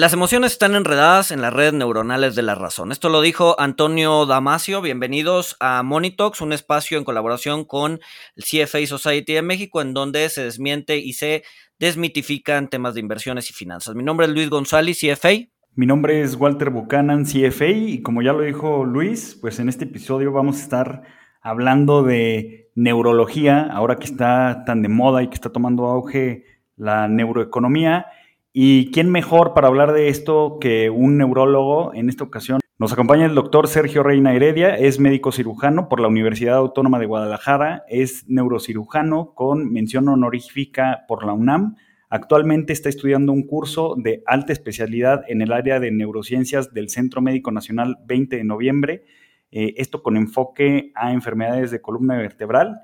Las emociones están enredadas en las redes neuronales de la razón. Esto lo dijo Antonio Damasio. Bienvenidos a Monitox, un espacio en colaboración con el CFA Society de México, en donde se desmiente y se desmitifican temas de inversiones y finanzas. Mi nombre es Luis González, CFA. Mi nombre es Walter Buchanan, CFA, y como ya lo dijo Luis, pues en este episodio vamos a estar hablando de neurología, ahora que está tan de moda y que está tomando auge la neuroeconomía ¿Y quién mejor para hablar de esto que un neurólogo en esta ocasión? Nos acompaña el doctor Sergio Reina Heredia, es médico cirujano por la Universidad Autónoma de Guadalajara, es neurocirujano con mención honorífica por la UNAM. Actualmente está estudiando un curso de alta especialidad en el área de neurociencias del Centro Médico Nacional 20 de noviembre, eh, esto con enfoque a enfermedades de columna vertebral.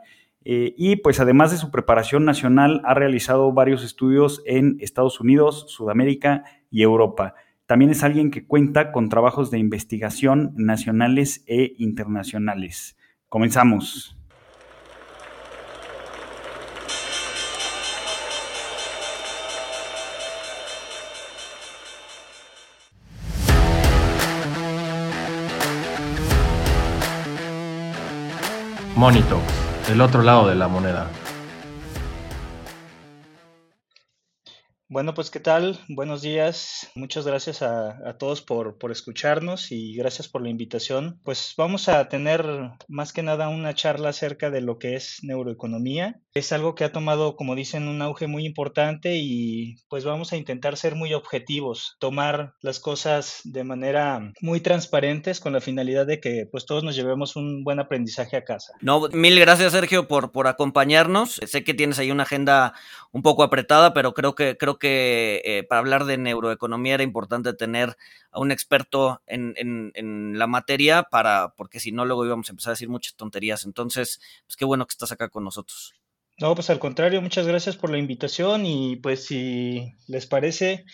Eh, y pues además de su preparación nacional, ha realizado varios estudios en Estados Unidos, Sudamérica y Europa. También es alguien que cuenta con trabajos de investigación nacionales e internacionales. Comenzamos. Monito el otro lado de la moneda. Bueno, pues qué tal, buenos días, muchas gracias a, todos por, por, escucharnos y gracias por la invitación. Pues vamos a tener más que nada una charla acerca de lo que es neuroeconomía. Es algo que ha tomado, como dicen, un auge muy importante y pues vamos a intentar ser muy objetivos, tomar las cosas de manera muy transparentes con la finalidad de que pues todos nos llevemos un buen aprendizaje a casa. No, mil gracias Sergio por, por acompañarnos. Sé que tienes ahí una agenda un poco apretada, pero creo que creo que eh, para hablar de neuroeconomía era importante tener a un experto en, la materia, para, porque si no, luego íbamos a empezar a decir muchas tonterías. Entonces, pues qué bueno que estás acá con nosotros. No, pues al contrario, muchas gracias por la invitación y pues si les parece,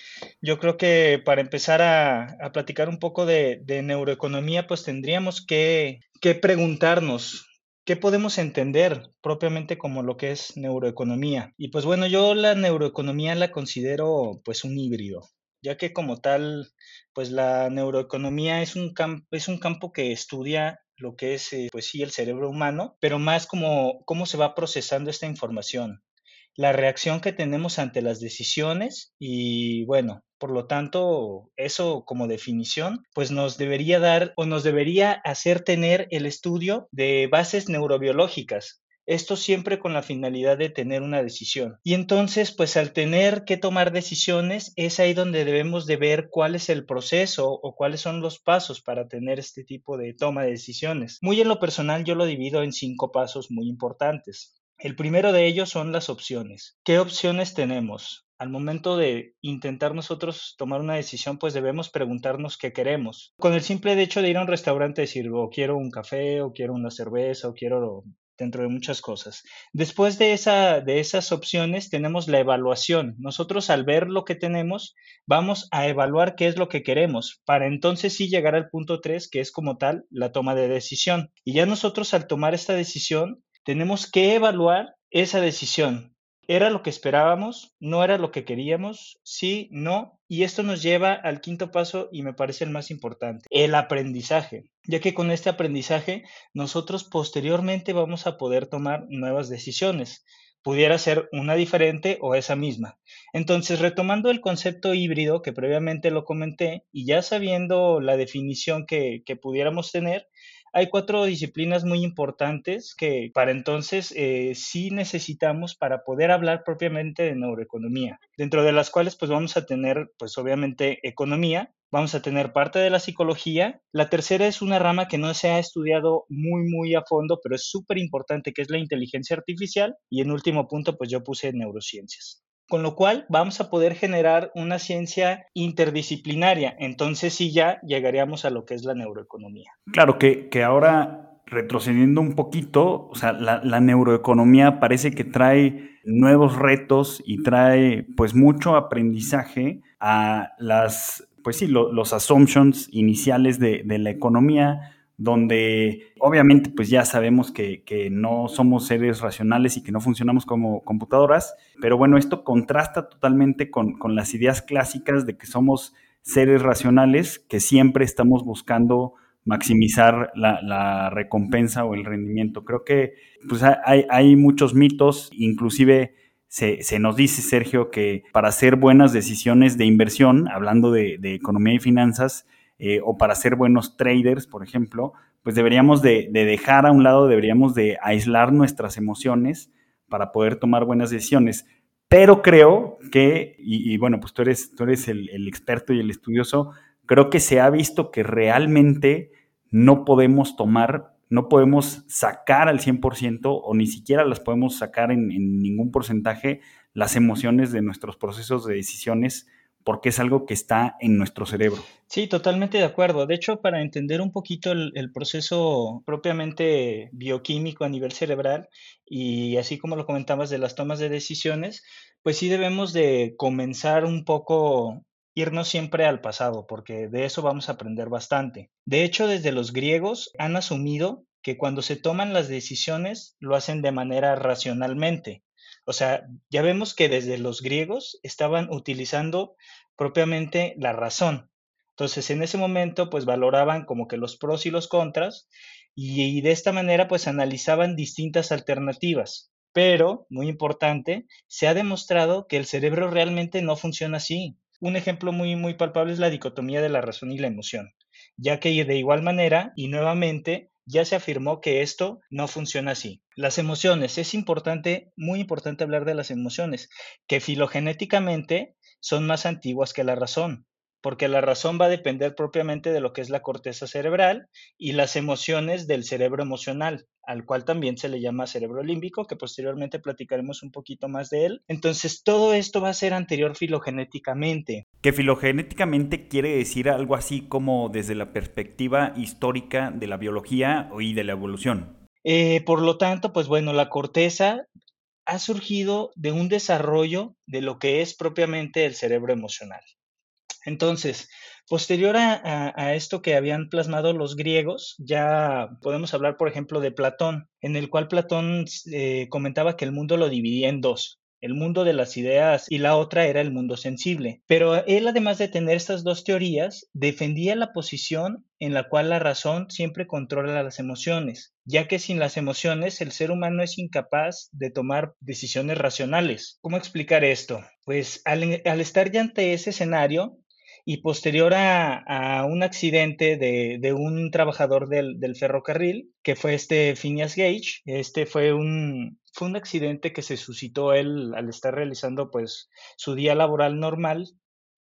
yo creo que para empezar a, platicar un poco de, neuroeconomía, pues tendríamos que, que preguntarnos ¿Qué podemos entender propiamente como lo que es neuroeconomía? Y pues bueno, yo la neuroeconomía la considero pues un híbrido, ya que como tal, pues la neuroeconomía es un, es un campo que estudia lo que es eh, pues sí el cerebro humano, pero más como cómo se va procesando esta información, la reacción que tenemos ante las decisiones y bueno, por lo tanto, eso como definición, pues nos debería dar o nos debería hacer tener el estudio de bases neurobiológicas, esto siempre con la finalidad de tener una decisión. Y entonces, pues al tener que tomar decisiones, es ahí donde debemos de ver cuál es el proceso o cuáles son los pasos para tener este tipo de toma de decisiones. Muy en lo personal, yo lo divido en cinco pasos muy importantes. El primero de ellos son las opciones. ¿Qué opciones tenemos? Al momento de intentar nosotros tomar una decisión, pues debemos preguntarnos qué queremos. Con el simple hecho de ir a un restaurante y decir, o quiero un café, o quiero una cerveza, o quiero dentro de muchas cosas. Después de, esa, de esas opciones tenemos la evaluación. Nosotros al ver lo que tenemos, vamos a evaluar qué es lo que queremos, para entonces sí llegar al punto 3, que es como tal la toma de decisión. Y ya nosotros al tomar esta decisión, tenemos que evaluar esa decisión. ¿Era lo que esperábamos? ¿No era lo que queríamos? Sí, no. Y esto nos lleva al quinto paso y me parece el más importante, el aprendizaje, ya que con este aprendizaje nosotros posteriormente vamos a poder tomar nuevas decisiones. Pudiera ser una diferente o esa misma. Entonces, retomando el concepto híbrido que previamente lo comenté y ya sabiendo la definición que, que pudiéramos tener, hay cuatro disciplinas muy importantes que para entonces eh, sí necesitamos para poder hablar propiamente de neuroeconomía, dentro de las cuales pues vamos a tener pues obviamente economía, vamos a tener parte de la psicología, la tercera es una rama que no se ha estudiado muy muy a fondo, pero es súper importante que es la inteligencia artificial. Y en último punto pues yo puse neurociencias con lo cual vamos a poder generar una ciencia interdisciplinaria. Entonces sí ya llegaríamos a lo que es la neuroeconomía. Claro que, que ahora retrocediendo un poquito, o sea, la, neuroeconomía parece que trae nuevos retos y trae pues mucho aprendizaje a las, pues sí, los assumptions iniciales de, de la economía, donde obviamente pues ya sabemos que, no somos seres racionales y que no funcionamos como computadoras, pero bueno, esto contrasta totalmente con, las ideas clásicas de que somos seres racionales que siempre estamos buscando maximizar la, recompensa o el rendimiento. Creo que pues, hay, muchos mitos, inclusive se, nos dice, Sergio, que para hacer buenas decisiones de inversión, hablando de, economía y finanzas, eh, o para ser buenos traders, por ejemplo, pues deberíamos de, dejar a un lado, deberíamos de aislar nuestras emociones para poder tomar buenas decisiones. Pero creo que, y, bueno, pues tú eres, tú eres el, experto y el estudioso, creo que se ha visto que realmente no podemos tomar, no podemos sacar al 100% o ni siquiera las podemos sacar en ningún porcentaje las emociones de nuestros procesos de decisiones porque es algo que está en nuestro cerebro. Sí, totalmente de acuerdo. De hecho, para entender un poquito el, proceso propiamente bioquímico a nivel cerebral y así como lo comentabas de las tomas de decisiones, pues sí debemos de comenzar un poco irnos siempre al pasado, porque de eso vamos a aprender bastante. De hecho, desde los griegos han asumido que cuando se toman las decisiones lo hacen de manera racionalmente. O sea, ya vemos que desde los griegos estaban utilizando propiamente la razón. Entonces, en ese momento, pues valoraban como que los pros y los contras y, de esta manera, pues analizaban distintas alternativas. Pero, muy importante, se ha demostrado que el cerebro realmente no funciona así. Un ejemplo muy, muy palpable es la dicotomía de la razón y la emoción, ya que de igual manera, y nuevamente, ya se afirmó que esto no funciona así. Las emociones, es importante, muy importante hablar de las emociones, que filogenéticamente son más antiguas que la razón, porque la razón va a depender propiamente de lo que es la corteza cerebral y las emociones del cerebro emocional, al cual también se le llama cerebro límbico, que posteriormente platicaremos un poquito más de él. Entonces, todo esto va a ser anterior filogenéticamente. Que filogenéticamente quiere decir algo así como desde la perspectiva histórica de la biología y de la evolución. Eh, por lo tanto, pues bueno, la corteza ha surgido de un desarrollo de lo que es propiamente el cerebro emocional. Entonces, posterior a, esto que habían plasmado los griegos, ya podemos hablar, por ejemplo, de Platón, en el cual Platón eh, comentaba que el mundo lo dividía en dos, el mundo de las ideas y la otra era el mundo sensible. Pero él, además de tener estas dos teorías, defendía la posición en la cual la razón siempre controla las emociones, ya que sin las emociones el ser humano es incapaz de tomar decisiones racionales. ¿Cómo explicar esto? Pues al, estar ya ante ese escenario, y posterior a, un accidente de, un trabajador del, ferrocarril, que fue este Phineas Gage. Este fue un, fue un accidente que se suscitó él al estar realizando pues su día laboral normal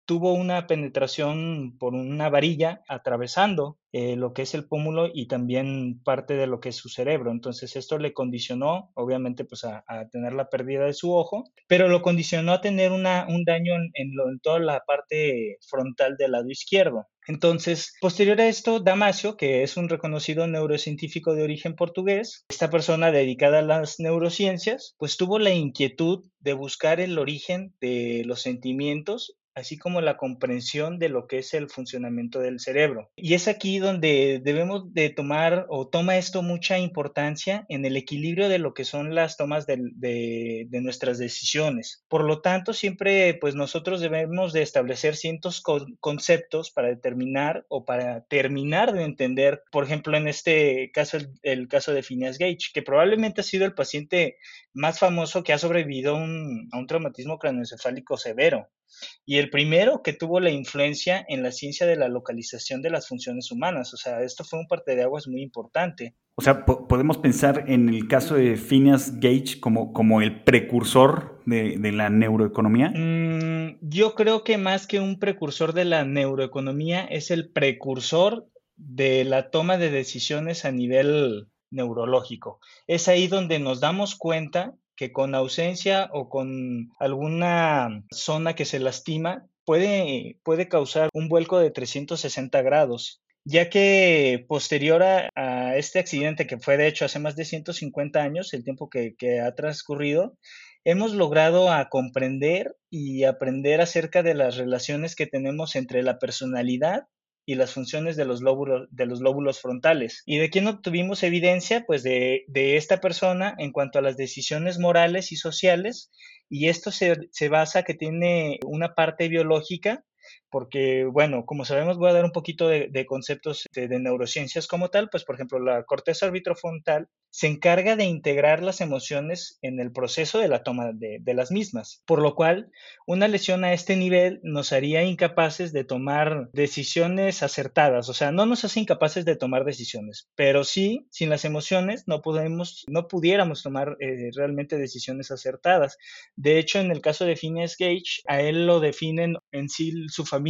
tuvo una penetración por una varilla atravesando eh, lo que es el pómulo y también parte de lo que es su cerebro. Entonces esto le condicionó, obviamente, pues a, tener la pérdida de su ojo, pero lo condicionó a tener una, un daño en, en toda la parte frontal del lado izquierdo. Entonces, posterior a esto, Damasio, que es un reconocido neurocientífico de origen portugués, esta persona dedicada a las neurociencias, pues tuvo la inquietud de buscar el origen de los sentimientos así como la comprensión de lo que es el funcionamiento del cerebro. Y es aquí donde debemos de tomar o toma esto mucha importancia en el equilibrio de lo que son las tomas de, nuestras decisiones. Por lo tanto, siempre pues nosotros debemos de establecer ciertos conceptos para determinar o para terminar de entender, por ejemplo, en este caso, el, caso de Phineas Gage, que probablemente ha sido el paciente más famoso que ha sobrevivido a un traumatismo craneoencefálico severo y el primero que tuvo la influencia en la ciencia de la localización de las funciones humanas. O sea, esto fue un parte de aguas muy importante. O sea, podemos pensar en el caso de Phineas Gage como, como el precursor de, la neuroeconomía. Mm, yo creo que más que un precursor de la neuroeconomía, es el precursor de la toma de decisiones a nivel neurológico. Es ahí donde nos damos cuenta que con ausencia o con alguna zona que se lastima puede, puede causar un vuelco de 360 grados ya que posterior a, este accidente, que fue de hecho hace más de 150 años, el tiempo que, que, ha transcurrido, hemos logrado a comprender y aprender acerca de las relaciones que tenemos entre la personalidad y las funciones de los lóbulos, de los lóbulos frontales. ¿Y de quién obtuvimos evidencia? Pues de, esta persona en cuanto a las decisiones morales y sociales, y esto se, se basa que tiene una parte biológica porque, bueno, como sabemos, voy a dar un poquito de, conceptos de, de, neurociencias como tal, pues, por ejemplo, la corteza orbitofrontal se encarga de integrar las emociones en el proceso de la toma de, las mismas, por lo cual una lesión a este nivel nos haría incapaces de tomar decisiones acertadas, o sea, no nos hace incapaces de tomar decisiones, pero sí, sin las emociones no podemos, no pudiéramos tomar eh, realmente decisiones acertadas. De hecho, en el caso de Phineas Gage, a él lo definen en sí su familia,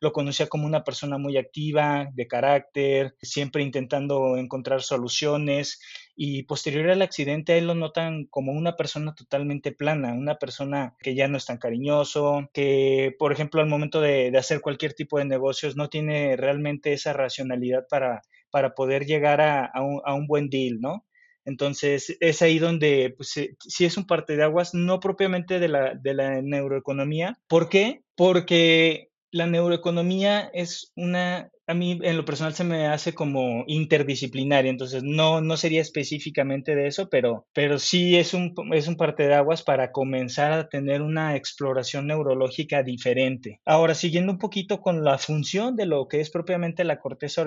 lo conocía como una persona muy activa, de carácter, siempre intentando encontrar soluciones y posterior al accidente a él lo notan como una persona totalmente plana, una persona que ya no es tan cariñoso, que por ejemplo al momento de, hacer cualquier tipo de negocios no tiene realmente esa racionalidad para, para poder llegar a, un, buen deal, ¿no? Entonces es ahí donde pues, sí es un parte de aguas, no propiamente de la, de la neuroeconomía. ¿Por qué? Porque la neuroeconomía es una a mí en lo personal se me hace como interdisciplinaria, entonces no, no sería específicamente de eso, pero, pero sí es un, es un parte de aguas para comenzar a tener una exploración neurológica diferente. Ahora, siguiendo un poquito con la función de lo que es propiamente la corteza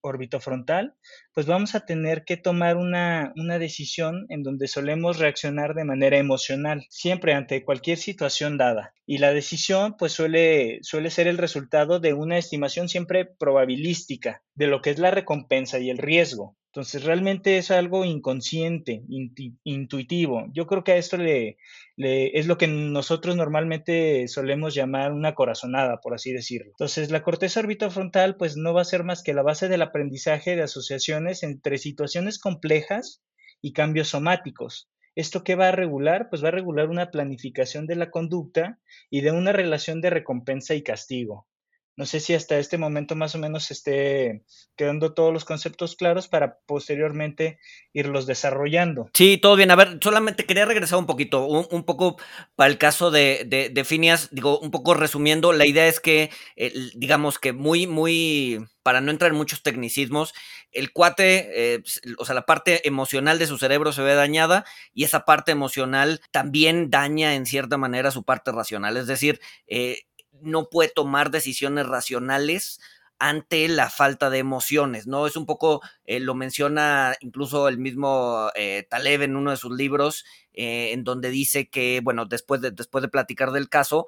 orbitofrontal, pues vamos a tener que tomar una, una decisión en donde solemos reaccionar de manera emocional, siempre ante cualquier situación dada. Y la decisión pues suele, suele ser el resultado de una estimación siempre probabilística de lo que es la recompensa y el riesgo. Entonces, realmente es algo inconsciente, intuitivo. Yo creo que a esto le, es lo que nosotros normalmente solemos llamar una corazonada, por así decirlo. Entonces, la corteza orbitofrontal, pues no va a ser más que la base del aprendizaje de asociaciones entre situaciones complejas y cambios somáticos. ¿Esto qué va a regular? Pues va a regular una planificación de la conducta y de una relación de recompensa y castigo. No sé si hasta este momento más o menos esté quedando todos los conceptos claros para posteriormente irlos desarrollando. Sí, todo bien. A ver, solamente quería regresar un poquito, un, poco para el caso de, de, Finias, digo, un poco resumiendo, la idea es que, digamos que muy, muy, para no entrar en muchos tecnicismos, el cuate, eh, o sea, la parte emocional de su cerebro se ve dañada y esa parte emocional también daña en cierta manera su parte racional. Es decir, eh, no puede tomar decisiones racionales ante la falta de emociones, ¿no? Es un poco, eh, lo menciona incluso el mismo eh, Taleb en uno de sus libros, eh, en donde dice que, bueno, después de, después de platicar del caso,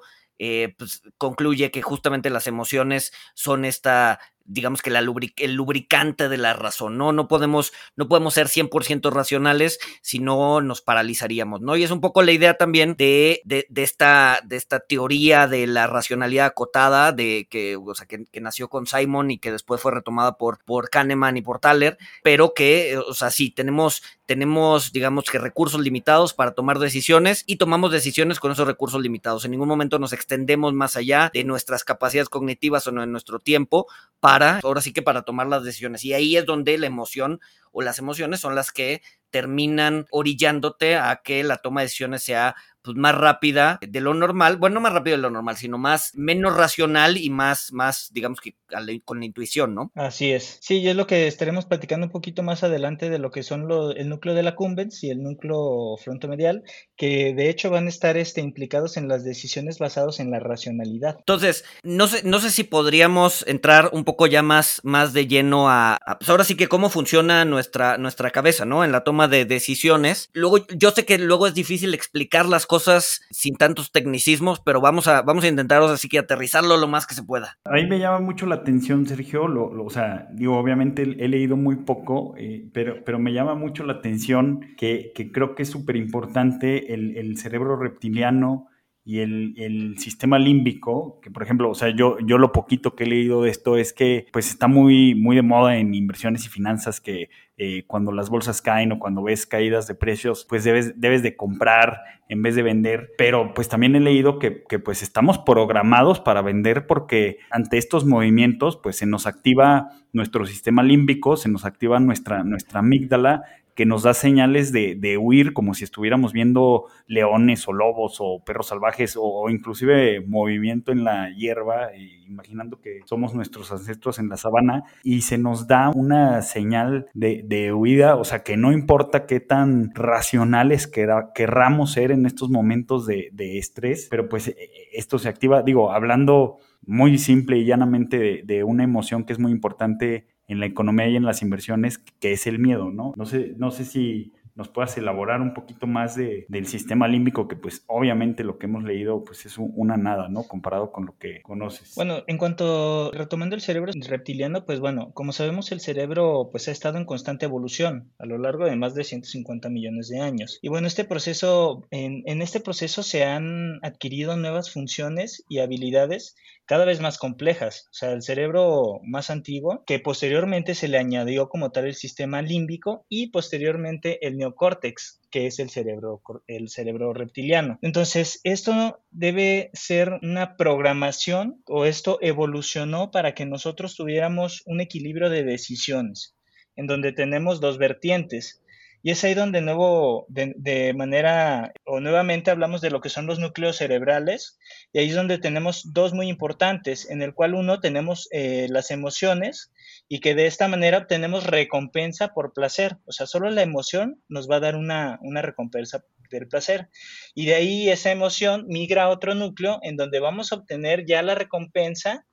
pues concluye que justamente las emociones son esta digamos que la el lubricante de la razón, ¿no? No podemos, no podemos ser 100% racionales, si no nos paralizaríamos, ¿no? Y es un poco la idea también de, de, esta, de esta teoría de la racionalidad acotada, de que, o sea, que, nació con Simon y que después fue retomada por, por Kahneman y por Thaler, pero que, o sea, sí, tenemos, tenemos, digamos que recursos limitados para tomar decisiones y tomamos decisiones con esos recursos limitados. En ningún momento nos extendemos más allá de nuestras capacidades cognitivas o de nuestro tiempo para ahora sí que para tomar las decisiones. Y ahí es donde la emoción o las emociones son las que terminan orillándote a que la toma de decisiones sea pues, más rápida de lo normal, bueno, no más rápido de lo normal, sino más, menos racional y más, más, digamos que con la intuición, ¿no? Así es. Sí, y es lo que estaremos platicando un poquito más adelante de lo que son el núcleo de la cumbens y el núcleo frontomedial, que de hecho van a estar este, implicados en las decisiones basadas en la racionalidad. Entonces, no sé, no sé si podríamos entrar un poco ya más, más de lleno a, pues ahora sí que cómo funciona nuestra, nuestra cabeza, ¿no? En la toma de decisiones. Luego, yo sé que luego es difícil explicar las cosas sin tantos tecnicismos, pero vamos a, vamos a intentar así que aterrizarlo lo más que se pueda. A mí me llama mucho la atención, Sergio, o sea, digo, obviamente he leído muy poco, eh, pero, pero me llama mucho la atención que, que creo que es súper importante el, el cerebro reptiliano y el, el, sistema límbico, que por ejemplo, o sea, yo, yo lo poquito que he leído de esto es que pues está muy, muy de moda en inversiones y finanzas que eh, cuando las bolsas caen o cuando ves caídas de precios, pues debes, debes de comprar en vez de vender. Pero pues también he leído que, que pues estamos programados para vender porque ante estos movimientos pues se nos activa nuestro sistema límbico, se nos activa nuestra, nuestra amígdala que nos da señales de, huir como si estuviéramos viendo leones o lobos o perros salvajes o, inclusive movimiento en la hierba, imaginando que somos nuestros ancestros en la sabana y se nos da una señal de, huida, o sea que no importa qué tan racionales querramos ser en estos momentos de, estrés, pero pues e, esto se activa, digo, hablando muy simple y llanamente de, una emoción que es muy importante en la economía y en las inversiones, que es el miedo, ¿no? No sé, no sé si nos puedas elaborar un poquito más de, del sistema límbico, que pues obviamente lo que hemos leído pues es una nada, ¿no? Comparado con lo que conoces. Bueno, en cuanto, retomando el cerebro reptiliano, pues bueno, como sabemos el cerebro pues ha estado en constante evolución a lo largo de más de 150 millones de años. Y bueno, este proceso, en este proceso se han adquirido nuevas funciones y habilidades cada vez más complejas. O sea, el cerebro más antiguo, que posteriormente se le añadió como tal el sistema límbico y posteriormente el neocórtex, que es el cerebro, el cerebro reptiliano. Entonces, esto debe ser una programación o esto evolucionó para que nosotros tuviéramos un equilibrio de decisiones, en donde tenemos dos vertientes y es ahí donde nuevo, de, manera, o nuevamente hablamos de lo que son los núcleos cerebrales, y ahí es donde tenemos dos muy importantes, en el cual uno tenemos eh, las emociones y que de esta manera obtenemos recompensa por placer, o sea, solo la emoción nos va a dar una, una recompensa del placer. Y de ahí esa emoción migra a otro núcleo en donde vamos a obtener ya la recompensa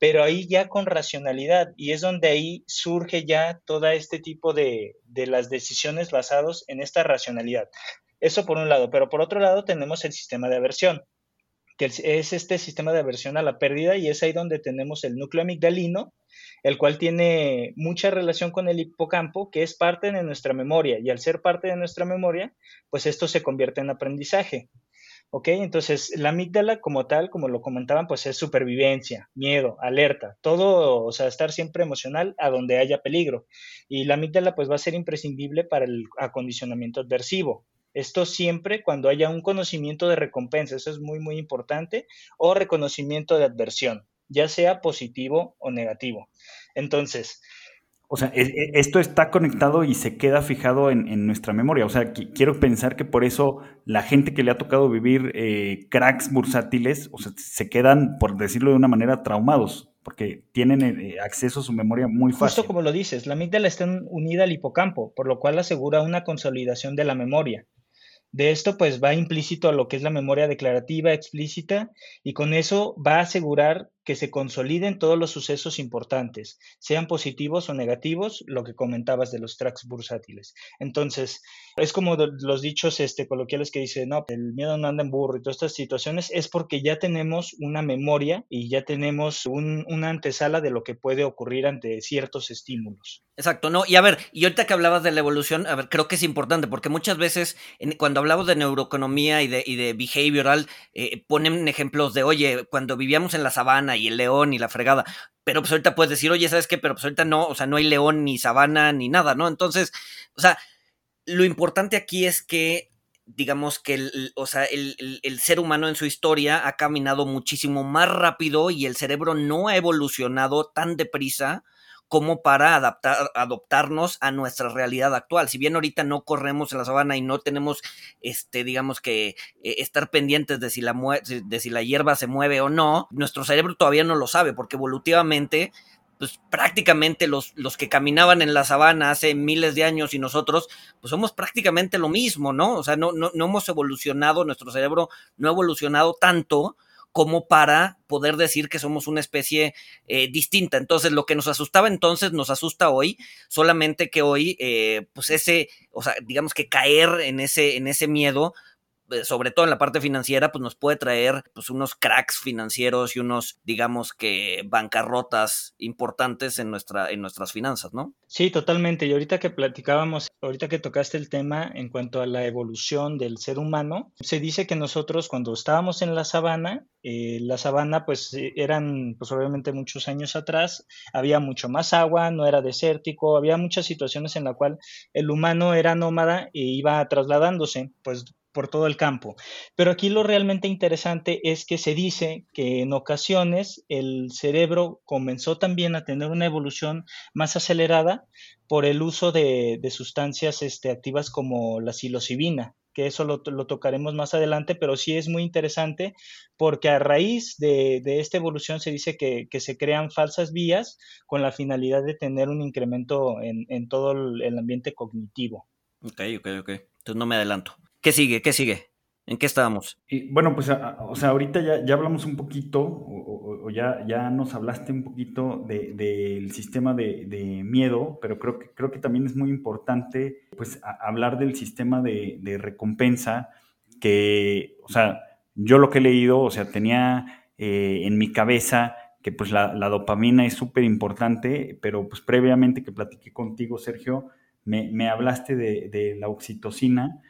pero ahí ya con racionalidad y es donde ahí surge ya todo este tipo de, de las decisiones basados en esta racionalidad. Eso por un lado, pero por otro lado tenemos el sistema de aversión, que es este sistema de aversión a la pérdida y es ahí donde tenemos el núcleo amigdalino, el cual tiene mucha relación con el hipocampo, que es parte de nuestra memoria y al ser parte de nuestra memoria, pues esto se convierte en aprendizaje. ¿Ok? Entonces, la amígdala como tal, como lo comentaban, pues es supervivencia, miedo, alerta, todo, o sea, estar siempre emocional a donde haya peligro. Y la amígdala pues va a ser imprescindible para el acondicionamiento adversivo. Esto siempre cuando haya un conocimiento de recompensa, eso es muy, muy importante, o reconocimiento de adversión, ya sea positivo o negativo. Entonces, o sea, e, e, esto está conectado y se queda fijado en, nuestra memoria. O sea, quiero pensar que por eso la gente que le ha tocado vivir eh, cracks bursátiles, o sea, se quedan, por decirlo de una manera, traumados, porque tienen eh, acceso a su memoria muy fácil. Justo como lo dices, la amígdala está unida al hipocampo, por lo cual asegura una consolidación de la memoria. De esto pues va implícito a lo que es la memoria declarativa explícita y con eso va a asegurar que se consoliden todos los sucesos importantes, sean positivos o negativos, lo que comentabas de los tracks bursátiles. Entonces, es como los dichos este, coloquiales que dicen, no, el miedo no anda en burro y todas estas situaciones, es porque ya tenemos una memoria y ya tenemos una antesala de lo que puede ocurrir ante ciertos estímulos. Exacto, no, y a ver, y ahorita que hablabas de la evolución, a ver, creo que es importante, porque muchas veces cuando hablamos de neuroeconomía y de, y de behavioral, eh, ponen ejemplos de, oye, cuando vivíamos en la sabana y el león y la fregada. Pero pues ahorita puedes decir, oye, ¿sabes qué? Pero pues ahorita no, o sea, no hay león ni sabana ni nada, ¿no? Entonces, o sea, lo importante aquí es que, digamos que, el, o sea, el, el ser humano en su historia ha caminado muchísimo más rápido y el cerebro no ha evolucionado tan deprisa como para adaptar, adoptarnos a nuestra realidad actual. Si bien ahorita no corremos en la sabana y no tenemos, este, digamos que, eh, estar pendientes de si, la de si la hierba se mueve o no, nuestro cerebro todavía no lo sabe, porque evolutivamente, pues prácticamente los, los que caminaban en la sabana hace miles de años y nosotros, pues somos prácticamente lo mismo, ¿no? O sea, no, no, no hemos evolucionado, nuestro cerebro no ha evolucionado tanto como para poder decir que somos una especie eh, distinta. Entonces, lo que nos asustaba entonces nos asusta hoy, solamente que hoy, eh, pues ese, o sea, digamos que caer en ese, en ese miedo, sobre todo en la parte financiera, pues nos puede traer pues unos cracks financieros y unos, digamos que bancarrotas importantes en, nuestra, en nuestras finanzas, ¿no? Sí, totalmente. Y ahorita que platicábamos, ahorita que tocaste el tema en cuanto a la evolución del ser humano, se dice que nosotros cuando estábamos en la sabana, eh, la sabana pues eh, eran pues obviamente muchos años atrás, había mucho más agua, no era desértico, había muchas situaciones en la cual el humano era nómada e iba trasladándose pues por todo el campo. Pero aquí lo realmente interesante es que se dice que en ocasiones el cerebro comenzó también a tener una evolución más acelerada por el uso de, sustancias este, activas como la psilocibina, que eso lo, tocaremos más adelante, pero sí es muy interesante porque a raíz de, esta evolución se dice que, se crean falsas vías con la finalidad de tener un incremento en, en todo el ambiente cognitivo. Ok, ok, ok. Entonces no me adelanto. ¿Qué sigue? ¿Qué sigue? ¿En qué estábamos? Y, bueno, pues, o sea, ahorita ya, ya hablamos un poquito, o, ya, ya nos hablaste un poquito del sistema de, miedo, pero creo que, creo que también es muy importante, pues, hablar del sistema de, recompensa, que, o sea, yo lo que he leído, o sea, tenía eh, en mi cabeza que pues la, dopamina es súper importante, pero pues previamente que platiqué contigo, Sergio, me, me hablaste de, de la oxitocina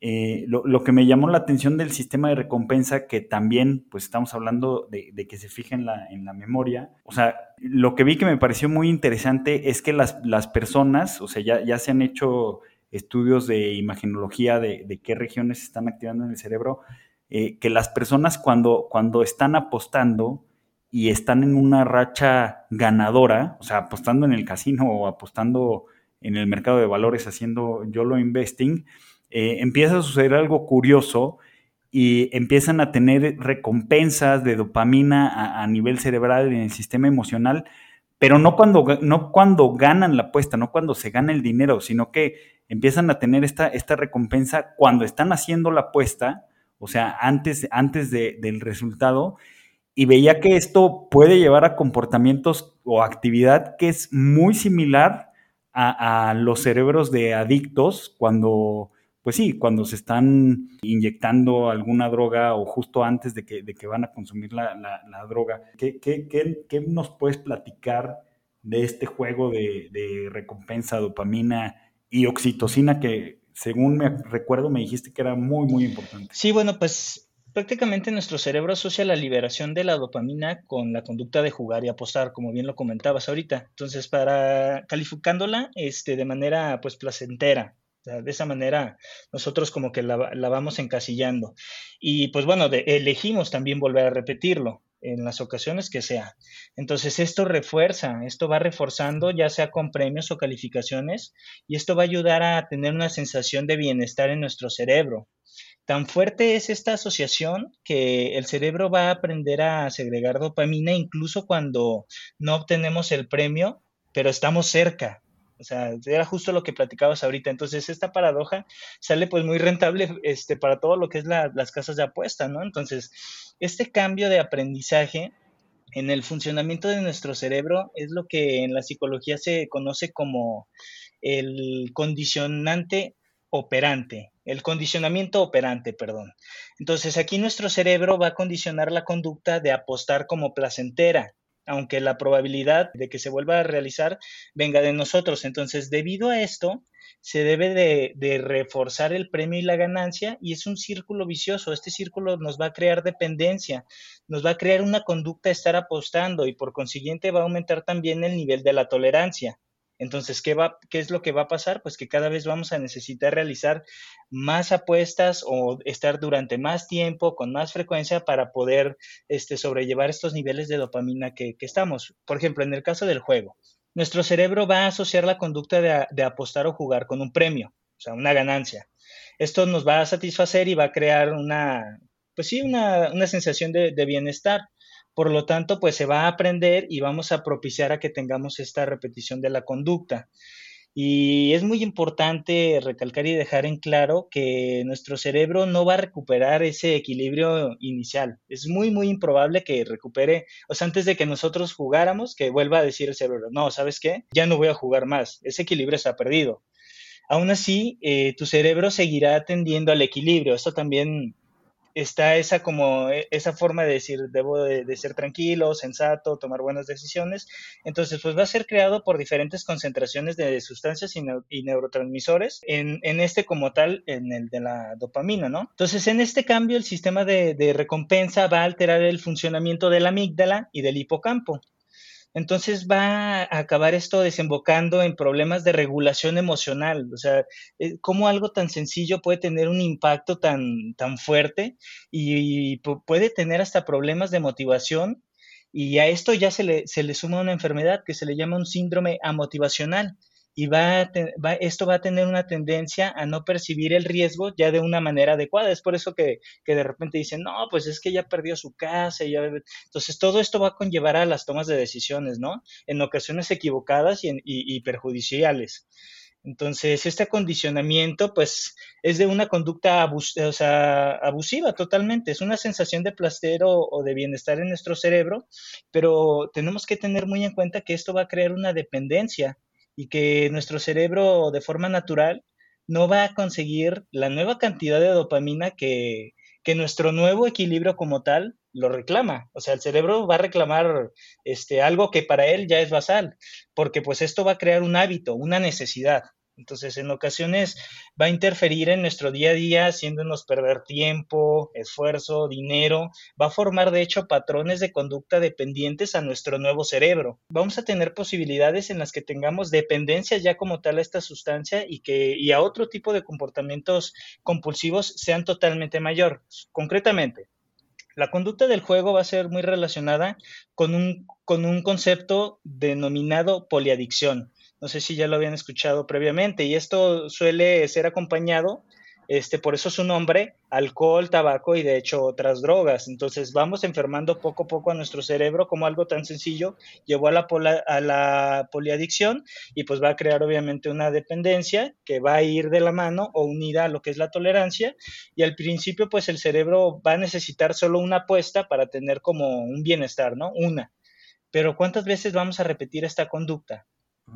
eh, lo, que me llamó la atención del sistema de recompensa, que también, pues estamos hablando de, que se fija en la, en la, memoria. O sea, lo que vi que me pareció muy interesante es que las, las personas, o sea, ya, ya, se han hecho estudios de imagenología de, qué regiones están activando en el cerebro, eh, que las personas cuando, cuando están apostando y están en una racha ganadora, o sea, apostando en el casino o apostando en el mercado de valores haciendo YOLO investing, eh, empieza a suceder algo curioso y empiezan a tener recompensas de dopamina a, nivel cerebral en el sistema emocional, pero no cuando, no cuando ganan la apuesta, no cuando se gana el dinero, sino que empiezan a tener esta, esta recompensa cuando están haciendo la apuesta, o sea, antes, antes del resultado, y veía que esto puede llevar a comportamientos o actividad que es muy similar a los cerebros de adictos cuando pues sí, cuando se están inyectando alguna droga o justo antes de que, van a consumir la, la, droga, ¿qué, qué, qué, nos puedes platicar de este juego de, de, recompensa, dopamina y oxitocina que según me recuerdo me dijiste que era muy, muy importante? Sí, bueno, pues prácticamente nuestro cerebro asocia la liberación de la dopamina con la conducta de jugar y apostar, como bien lo comentabas ahorita. Entonces, para calificándola este, de manera pues placentera, de esa manera nosotros como que la, vamos encasillando. Y pues bueno, elegimos también volver a repetirlo en las ocasiones que sea. Entonces esto refuerza, esto va reforzando ya sea con premios o calificaciones y esto va a ayudar a tener una sensación de bienestar en nuestro cerebro. Tan fuerte es esta asociación que el cerebro va a aprender a segregar dopamina incluso cuando no obtenemos el premio, pero estamos cerca, o sea, era justo lo que platicabas ahorita. Entonces, esta paradoja sale pues muy rentable este, para todo lo que es las casas de apuesta, ¿no? Entonces, este cambio de aprendizaje en el funcionamiento de nuestro cerebro es lo que en la psicología se conoce como el condicionante operante, el condicionamiento operante, perdón. Entonces, aquí nuestro cerebro va a condicionar la conducta de apostar como placentera aunque la probabilidad de que se vuelva a realizar venga de nosotros. Entonces, debido a esto, se debe de, reforzar el premio y la ganancia y es un círculo vicioso. Este círculo nos va a crear dependencia, nos va a crear una conducta a estar apostando y por consiguiente va a aumentar también el nivel de la tolerancia. Entonces, ¿qué, va, ¿qué es lo que va a pasar? Pues que cada vez vamos a necesitar realizar más apuestas o estar durante más tiempo, con más frecuencia para poder este, sobrellevar estos niveles de dopamina que, estamos. Por ejemplo, en el caso del juego, nuestro cerebro va a asociar la conducta de, apostar o jugar con un premio, o sea, una ganancia. Esto nos va a satisfacer y va a crear una, pues sí, una, sensación de, de bienestar. Por lo tanto, pues se va a aprender y vamos a propiciar a que tengamos esta repetición de la conducta. Y es muy importante recalcar y dejar en claro que nuestro cerebro no va a recuperar ese equilibrio inicial. Es muy, muy improbable que recupere, o sea, antes de que nosotros jugáramos, que vuelva a decir el cerebro, no, ¿sabes qué? Ya no voy a jugar más. Ese equilibrio está perdido. Aún así, eh, tu cerebro seguirá tendiendo al equilibrio. Esto también está esa como e, esa forma de decir debo de, ser tranquilo, sensato, tomar buenas decisiones. Entonces, pues va a ser creado por diferentes concentraciones de sustancias y, neurotransmisores en, este como tal, en el de la dopamina, ¿no? Entonces, en este cambio, el sistema de, de recompensa va a alterar el funcionamiento de la amígdala y del hipocampo. Entonces va a acabar esto desembocando en problemas de regulación emocional, o sea, eh, cómo algo tan sencillo puede tener un impacto tan, tan fuerte y, puede tener hasta problemas de motivación y a esto ya se le, se le suma una enfermedad que se le llama un síndrome amotivacional y va, esto va a tener una tendencia a no percibir el riesgo ya de una manera adecuada. Es por eso que, de repente dicen, no, pues es que ya perdió su casa. Ya... Entonces, todo esto va a conllevar a las tomas de decisiones, ¿no? En ocasiones equivocadas y, y perjudiciales. Entonces, este acondicionamiento, pues, es de una conducta abusiva totalmente. Es una sensación de placer o, de bienestar en nuestro cerebro, pero tenemos que tener muy en cuenta que esto va a crear una dependencia y que nuestro cerebro, de forma natural, no va a conseguir la nueva cantidad de dopamina que, que nuestro nuevo equilibrio como tal lo reclama. O sea, el cerebro va a reclamar este, algo que para él ya es basal, porque pues esto va a crear un hábito, una necesidad. Entonces, en ocasiones va a interferir en nuestro día a día, haciéndonos perder tiempo, esfuerzo, dinero. Va a formar, de hecho, patrones de conducta dependientes a nuestro nuevo cerebro. Vamos a tener posibilidades en las que tengamos dependencia ya como tal a esta sustancia y que y a otro tipo de comportamientos compulsivos sean totalmente mayor. Concretamente, la conducta del juego va a ser muy relacionada con un, con un concepto denominado poliadicción. No sé si ya lo habían escuchado previamente y esto suele ser acompañado, este, por eso su nombre, alcohol, tabaco y de hecho otras drogas. Entonces vamos enfermando poco a poco a nuestro cerebro como algo tan sencillo llevó a la, a la poliadicción y pues va a crear obviamente una dependencia que va a ir de la mano o unida a lo que es la tolerancia y al principio pues el cerebro va a necesitar solo una apuesta para tener como un bienestar, ¿no? Una. Pero ¿cuántas veces vamos a repetir esta conducta?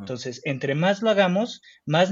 Entonces, entre más lo hagamos, más,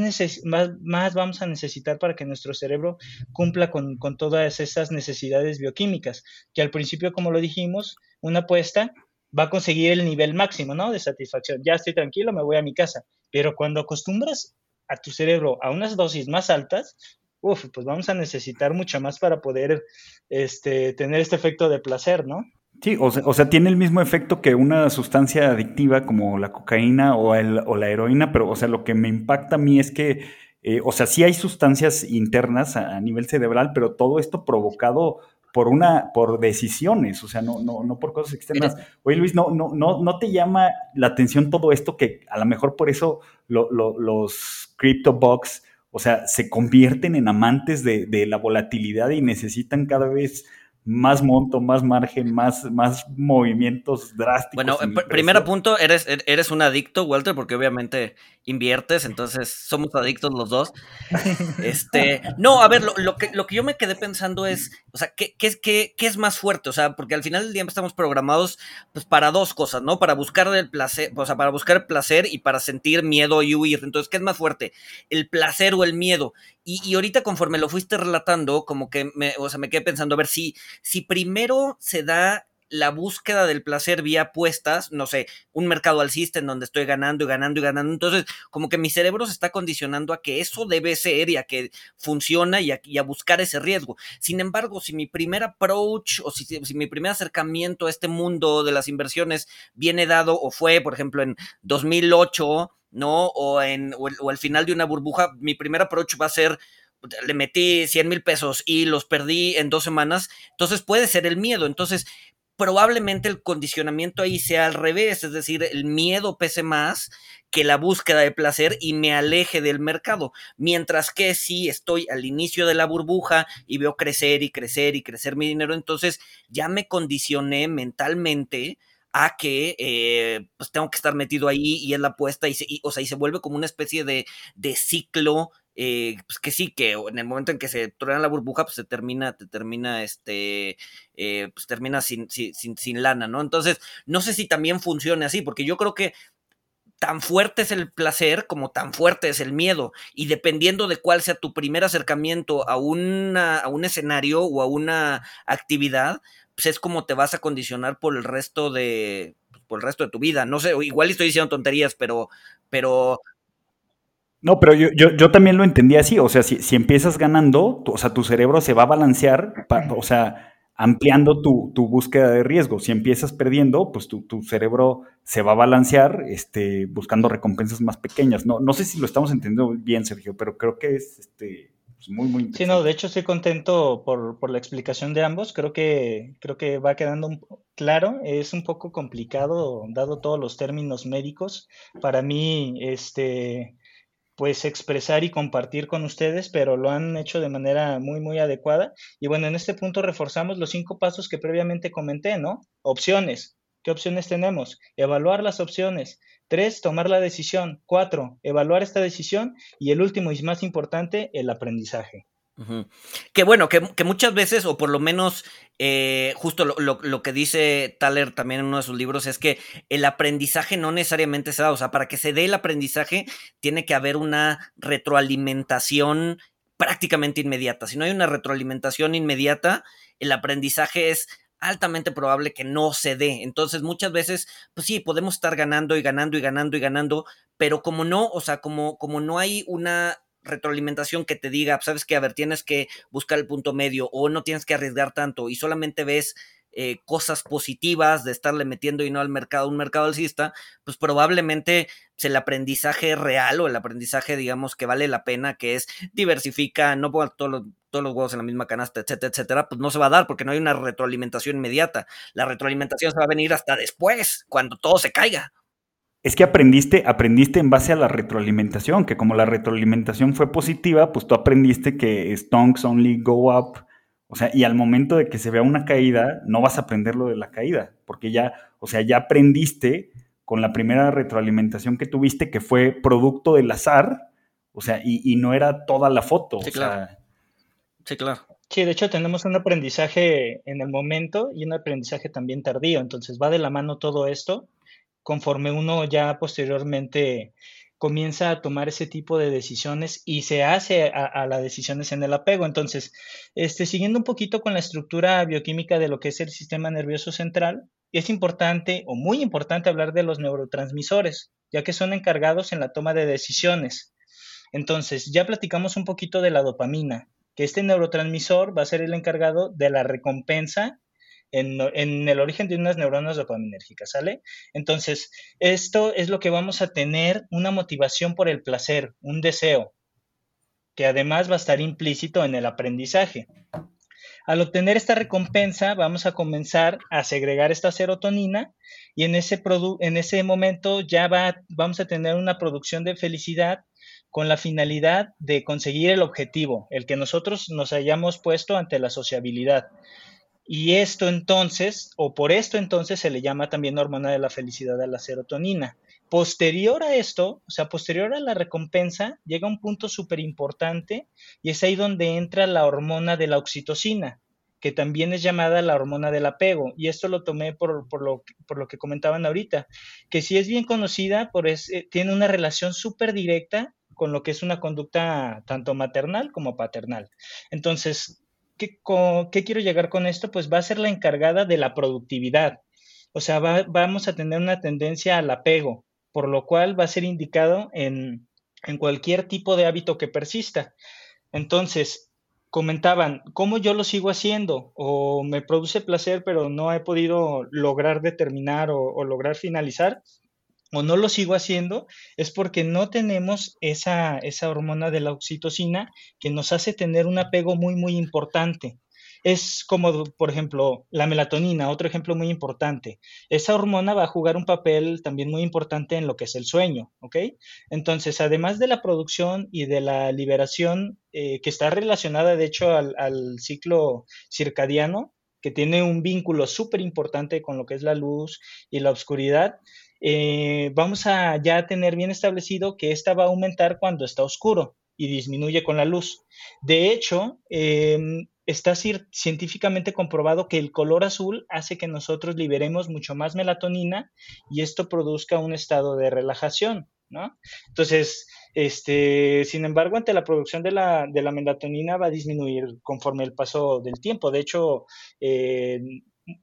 vamos a necesitar para que nuestro cerebro cumpla con, todas esas necesidades bioquímicas, que al principio, como lo dijimos, una apuesta va a conseguir el nivel máximo, ¿no? De satisfacción. Ya estoy tranquilo, me voy a mi casa. Pero cuando acostumbras a tu cerebro a unas dosis más altas, uf, pues vamos a necesitar mucho más para poder este, tener este efecto de placer, ¿no? Sí, o sea, tiene el mismo efecto que una sustancia adictiva como la cocaína o, o la heroína, pero, o sea, lo que me impacta a mí es que, eh, o sea, sí hay sustancias internas a, nivel cerebral, pero todo esto provocado por una, por decisiones, o sea, no, no, no por cosas externas. Oye, Luis, no, no, no, no te llama la atención todo esto que a lo mejor por eso los crypto bucks, o sea, se convierten en amantes de, de la volatilidad y necesitan cada vez más monto, más margen, más, más movimientos drásticos. Bueno, primer punto, eres, er, eres un adicto, Walter, porque obviamente inviertes, entonces somos adictos los dos. Este, no, a ver, lo, que, lo que yo me quedé pensando es, o sea, ¿qué, qué, qué, qué es más fuerte? O sea, porque al final del día estamos programados pues, para dos cosas, ¿no? Para buscar el placer, o sea, para buscar el placer y para sentir miedo y huir. Entonces, ¿qué es más fuerte? ¿El placer o el miedo? Y, y ahorita conforme lo fuiste relatando, como que me, o sea, me quedé pensando, a ver, si, si primero se da la búsqueda del placer vía apuestas, no sé, un mercado alcista en donde estoy ganando y ganando y ganando. Entonces, como que mi cerebro se está condicionando a que eso debe ser y a que funciona y a, buscar ese riesgo. Sin embargo, si mi primer approach o si, mi primer acercamiento a este mundo de las inversiones viene dado o fue, por ejemplo, en 2008, ¿no? O, en, o, al final de una burbuja, mi primer approach va a ser le metí 100 mil pesos y los perdí en dos semanas, entonces puede ser el miedo. Entonces, probablemente el condicionamiento ahí sea al revés, es decir, el miedo pese más que la búsqueda de placer y me aleje del mercado. Mientras que si estoy al inicio de la burbuja y veo crecer y crecer y crecer mi dinero, entonces ya me condicioné mentalmente a que eh, pues tengo que estar metido ahí y es la apuesta y, se, o sea, y se vuelve como una especie de, de ciclo eh, pues que sí, que en el momento en que se truena la burbuja, pues se termina, te termina, este, eh, pues termina sin, sin, sin, lana, ¿no? Entonces, no sé si también funcione así, porque yo creo que tan fuerte es el placer como tan fuerte es el miedo. Y dependiendo de cuál sea tu primer acercamiento a, una, a un escenario o a una actividad, pues es como te vas a condicionar por el resto de pues, por el resto de tu vida. No sé, igual estoy diciendo tonterías, pero, pero no, pero yo, yo, yo, también lo entendí así. O sea, si, si empiezas ganando, o sea, tu cerebro se va a balancear, o sea, ampliando tu, tu, búsqueda de riesgo. Si empiezas perdiendo, pues tu, tu, cerebro se va a balancear este, buscando recompensas más pequeñas. No, no sé si lo estamos entendiendo bien, Sergio, pero creo que es este, pues, muy, muy Sí, no, de hecho estoy contento por, por, la explicación de ambos. Creo que, creo que va quedando claro. Es un poco complicado, dado todos los términos médicos. Para mí, este pues expresar y compartir con ustedes, pero lo han hecho de manera muy, muy adecuada. Y bueno, en este punto reforzamos los cinco pasos que previamente comenté, ¿no? Opciones. ¿Qué opciones tenemos? Evaluar las opciones. Tres, tomar la decisión. Cuatro, evaluar esta decisión. Y el último y más importante, el aprendizaje. Que bueno, que, muchas veces, o por lo menos eh, justo lo, que dice Thaler también en uno de sus libros, es que el aprendizaje no necesariamente se da. O sea, para que se dé el aprendizaje, tiene que haber una retroalimentación prácticamente inmediata. Si no hay una retroalimentación inmediata, el aprendizaje es altamente probable que no se dé. Entonces, muchas veces, pues sí, podemos estar ganando y ganando y ganando y ganando, pero como no, o sea, como, como no hay una retroalimentación que te diga, sabes que, a ver, tienes que buscar el punto medio o no tienes que arriesgar tanto y solamente ves eh, cosas positivas de estarle metiendo y no al mercado, un mercado alcista, pues probablemente el aprendizaje real o el aprendizaje, digamos, que vale la pena, que es diversifica, no ponga todos los, todos los huevos en la misma canasta, etcétera, etcétera, pues no se va a dar porque no hay una retroalimentación inmediata. La retroalimentación se va a venir hasta después, cuando todo se caiga. Es que aprendiste, aprendiste en base a la retroalimentación, que como la retroalimentación fue positiva, pues tú aprendiste que stonks only go up o sea, y al momento de que se vea una caída, no vas a aprender lo de la caída, porque ya, o sea, ya aprendiste con la primera retroalimentación que tuviste, que fue producto del azar, o sea, y, no era toda la foto. Sí, claro. sí, claro. Sí, de hecho tenemos un aprendizaje en el momento y un aprendizaje también tardío, entonces va de la mano todo esto conforme uno ya posteriormente comienza a tomar ese tipo de decisiones y se hace a, las decisiones en el apego. Entonces, este, siguiendo un poquito con la estructura bioquímica de lo que es el sistema nervioso central, es importante o muy importante hablar de los neurotransmisores, ya que son encargados en la toma de decisiones. Entonces, ya platicamos un poquito de la dopamina, que este neurotransmisor va a ser el encargado de la recompensa en, el origen de unas neuronas dopaminérgicas, ¿sale? Entonces, esto es lo que vamos a tener una motivación por el placer, un deseo, que además va a estar implícito en el aprendizaje. Al obtener esta recompensa, vamos a comenzar a segregar esta serotonina y en ese, en ese momento ya va, vamos a tener una producción de felicidad con la finalidad de conseguir el objetivo, el que nosotros nos hayamos puesto ante la sociabilidad. Y esto entonces, o por esto entonces se le llama también hormona de la felicidad a la serotonina. Posterior a esto, o sea, posterior a la recompensa, llega un punto súper importante y es ahí donde entra la hormona de la oxitocina, que también es llamada la hormona del apego. Y esto lo tomé por, lo, por lo, que comentaban ahorita, que si es bien conocida, por es, eh, tiene una relación súper directa con lo que es una conducta tanto maternal como paternal. Entonces, ¿qué, quiero llegar con esto? Pues va a ser la encargada de la productividad. O sea, vamos a tener una tendencia al apego, por lo cual va a ser indicado en, cualquier tipo de hábito que persista. Entonces, comentaban, ¿cómo yo lo sigo haciendo? O me produce placer, pero no he podido lograr determinar o lograr finalizar o no lo sigo haciendo, es porque no tenemos esa, esa hormona de la oxitocina que nos hace tener un apego muy, muy importante. Es como, por ejemplo, la melatonina, otro ejemplo muy importante. Esa hormona va a jugar un papel también muy importante en lo que es el sueño, ¿ok? Entonces, además de la producción y de la liberación, eh, que está relacionada, de hecho, al, al ciclo circadiano, que tiene un vínculo súper importante con lo que es la luz y la oscuridad, eh, vamos a ya tener bien establecido que esta va a aumentar cuando está oscuro y disminuye con la luz. De hecho, em, está científicamente comprobado que el color azul hace que nosotros liberemos mucho más melatonina y esto produzca un estado de relajación, ¿no? Entonces, este, sin embargo, ante la producción de la, de la melatonina va a disminuir conforme el paso del tiempo. De hecho, eh,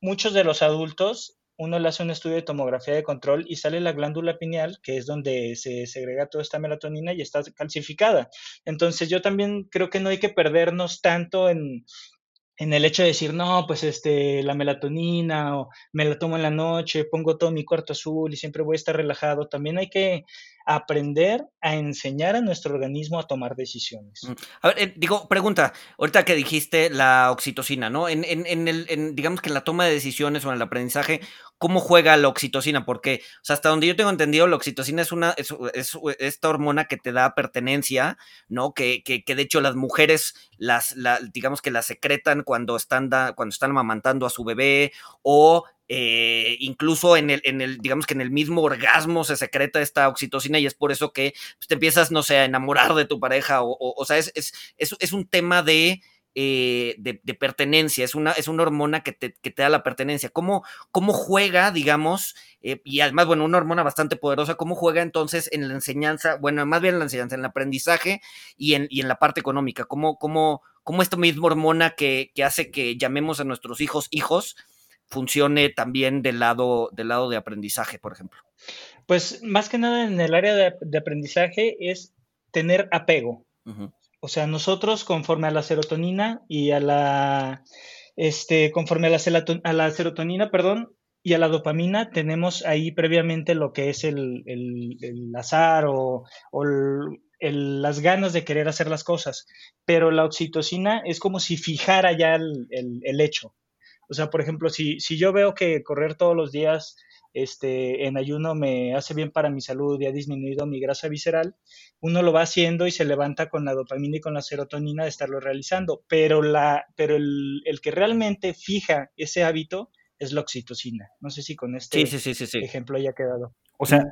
muchos de los adultos uno le hace un estudio de tomografía de control y sale la glándula pineal, que es donde se segrega toda esta melatonina y está calcificada. Entonces yo también creo que no hay que perdernos tanto en, en el hecho de decir, no, pues este, la melatonina o me la tomo en la noche, pongo todo mi cuarto azul y siempre voy a estar relajado, también hay que aprender a enseñar a nuestro organismo a tomar decisiones. Mm. A ver, eh, digo, pregunta, ahorita que dijiste la oxitocina, ¿no? En, en, en el, en, digamos que en la toma de decisiones o en el aprendizaje, cómo juega la oxitocina, porque o sea, hasta donde yo tengo entendido, la oxitocina es una es, esta hormona que te da pertenencia, ¿no? Que, que, que de hecho las mujeres las la, digamos que la secretan cuando están da, cuando están amamantando a su bebé o eh, incluso en el, en el, digamos que en el mismo orgasmo se secreta esta oxitocina y es por eso que pues, te empiezas, no sé, a enamorar de tu pareja o, o, sea, es, es, es, un tema de eh, de, de, pertenencia, es una, es una hormona que te, que te da la pertenencia. ¿Cómo, cómo juega, digamos, eh, y además, bueno, una hormona bastante poderosa, cómo juega entonces en la enseñanza, bueno, más bien en la enseñanza, en el aprendizaje y en, y en la parte económica? ¿Cómo, cómo, cómo esta misma hormona que, que hace que llamemos a nuestros hijos hijos funcione también del lado, del lado de aprendizaje, por ejemplo? Pues más que nada en el área de, de aprendizaje es tener apego. Uh -huh. O sea, nosotros conforme a la serotonina y a la, este, conforme a la, a la serotonina, perdón, y a la dopamina, tenemos ahí previamente lo que es el, el, el azar o, o el, las ganas de querer hacer las cosas. Pero la oxitocina es como si fijara ya el, hecho. O sea, por ejemplo, si, si yo veo que correr todos los días este, en ayuno me hace bien para mi salud y ha disminuido mi grasa visceral, uno lo va haciendo y se levanta con la dopamina y con la serotonina de estarlo realizando, pero, la, pero el, el que realmente fija ese hábito es la oxitocina. No sé si con este sí, sí, sí, ejemplo haya quedado. O sea,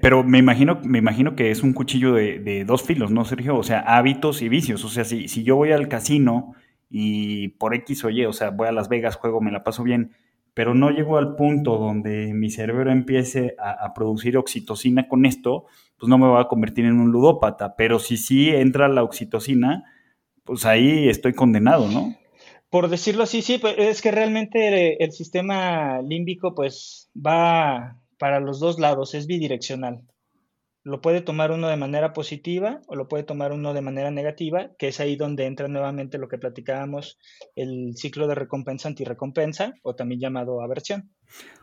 pero me imagino, me imagino que es un cuchillo de, de, dos filos, ¿no, Sergio? O sea, hábitos y vicios. O sea, si, si yo voy al casino y por X o Y, o sea, voy a Las Vegas, juego, me la paso bien, pero no llego al punto donde mi cerebro empiece a, producir oxitocina con esto, pues no me va a convertir en un ludópata. Pero si sí entra la oxitocina, pues ahí estoy condenado, ¿no? Por decirlo así, sí, pues es que realmente el sistema límbico pues va para los dos lados, es bidireccional. Lo puede tomar uno de manera positiva o lo puede tomar uno de manera negativa, que es ahí donde entra nuevamente lo que platicábamos, el ciclo de recompensa antirrecompensa, o también llamado aversión.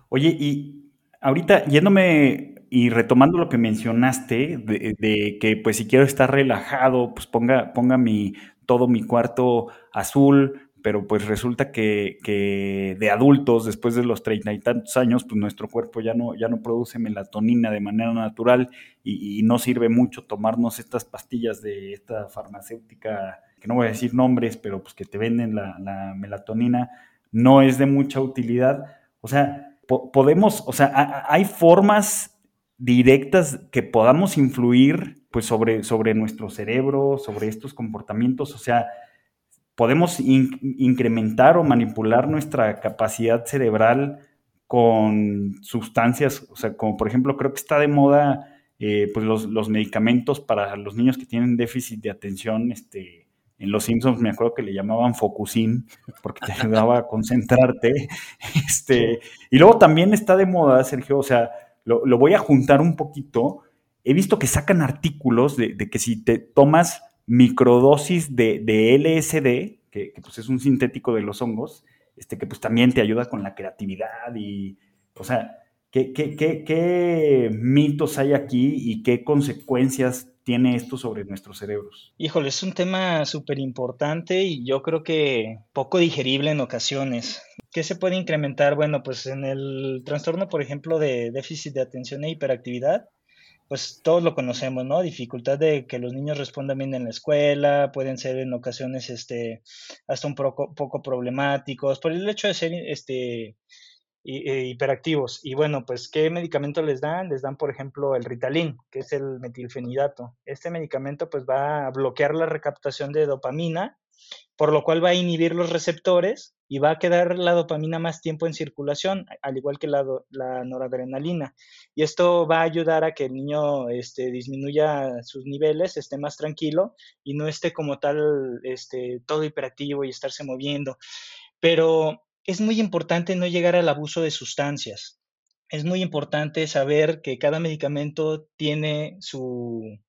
Oye, y ahorita yéndome y retomando lo que mencionaste, de, de, que pues si quiero estar relajado, pues ponga, ponga mi, todo mi cuarto azul, pero pues resulta que, de adultos, después de los treinta y tantos años, pues nuestro cuerpo ya no, ya no produce melatonina de manera natural y, no sirve mucho tomarnos estas pastillas de esta farmacéutica, que no voy a decir nombres, pero pues que te venden la, la melatonina, no es de mucha utilidad. O sea, po podemos, o sea, hay formas directas que podamos influir pues sobre, sobre nuestro cerebro, sobre estos comportamientos, o sea, podemos in incrementar o manipular nuestra capacidad cerebral con sustancias, o sea, como por ejemplo creo que está de moda eh, pues los, los, medicamentos para los niños que tienen déficit de atención, este, en Los Simpsons me acuerdo que le llamaban Focusin porque te ayudaba a concentrarte, este, y luego también está de moda, Sergio, o sea, lo, lo voy a juntar un poquito, he visto que sacan artículos de, de que si te tomas microdosis de, LSD, que, que, pues es un sintético de los hongos, este, que pues también te ayuda con la creatividad y, o sea, ¿qué, qué, qué, qué mitos hay aquí y qué consecuencias tiene esto sobre nuestros cerebros? Híjole, es un tema súper importante y yo creo que poco digerible en ocasiones. ¿Qué se puede incrementar? Bueno, pues en el trastorno, por ejemplo, de déficit de atención e hiperactividad, pues todos lo conocemos, ¿no? Dificultad de que los niños respondan bien en la escuela, pueden ser en ocasiones este, hasta un poco, poco problemáticos, por el hecho de ser este, hiperactivos. Y bueno, pues, ¿qué medicamento les dan? Les dan, por ejemplo, el Ritalin, que es el metilfenidato. Este medicamento pues va a bloquear la recaptación de dopamina, por lo cual va a inhibir los receptores y va a quedar la dopamina más tiempo en circulación, al igual que la, noradrenalina. Y esto va a ayudar a que el niño este, disminuya sus niveles, esté más tranquilo y no esté como tal este, todo hiperactivo y estarse moviendo. Pero es muy importante no llegar al abuso de sustancias. Es muy importante saber que cada medicamento tiene su,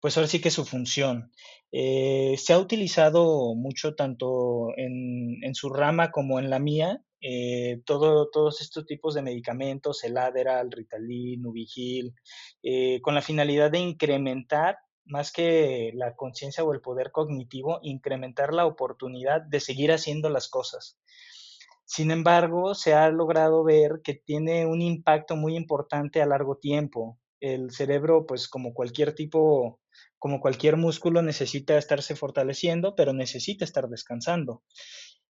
pues ahora sí que su función. Eh, se ha utilizado mucho tanto en, su rama como en la mía, eh, todo, todos estos tipos de medicamentos, el Adderall, Ritalin, Nuvigil, eh, con la finalidad de incrementar más que la conciencia o el poder cognitivo, incrementar la oportunidad de seguir haciendo las cosas. Sin embargo, se ha logrado ver que tiene un impacto muy importante a largo tiempo. El cerebro, pues como cualquier tipo, como cualquier músculo, necesita estarse fortaleciendo, pero necesita estar descansando.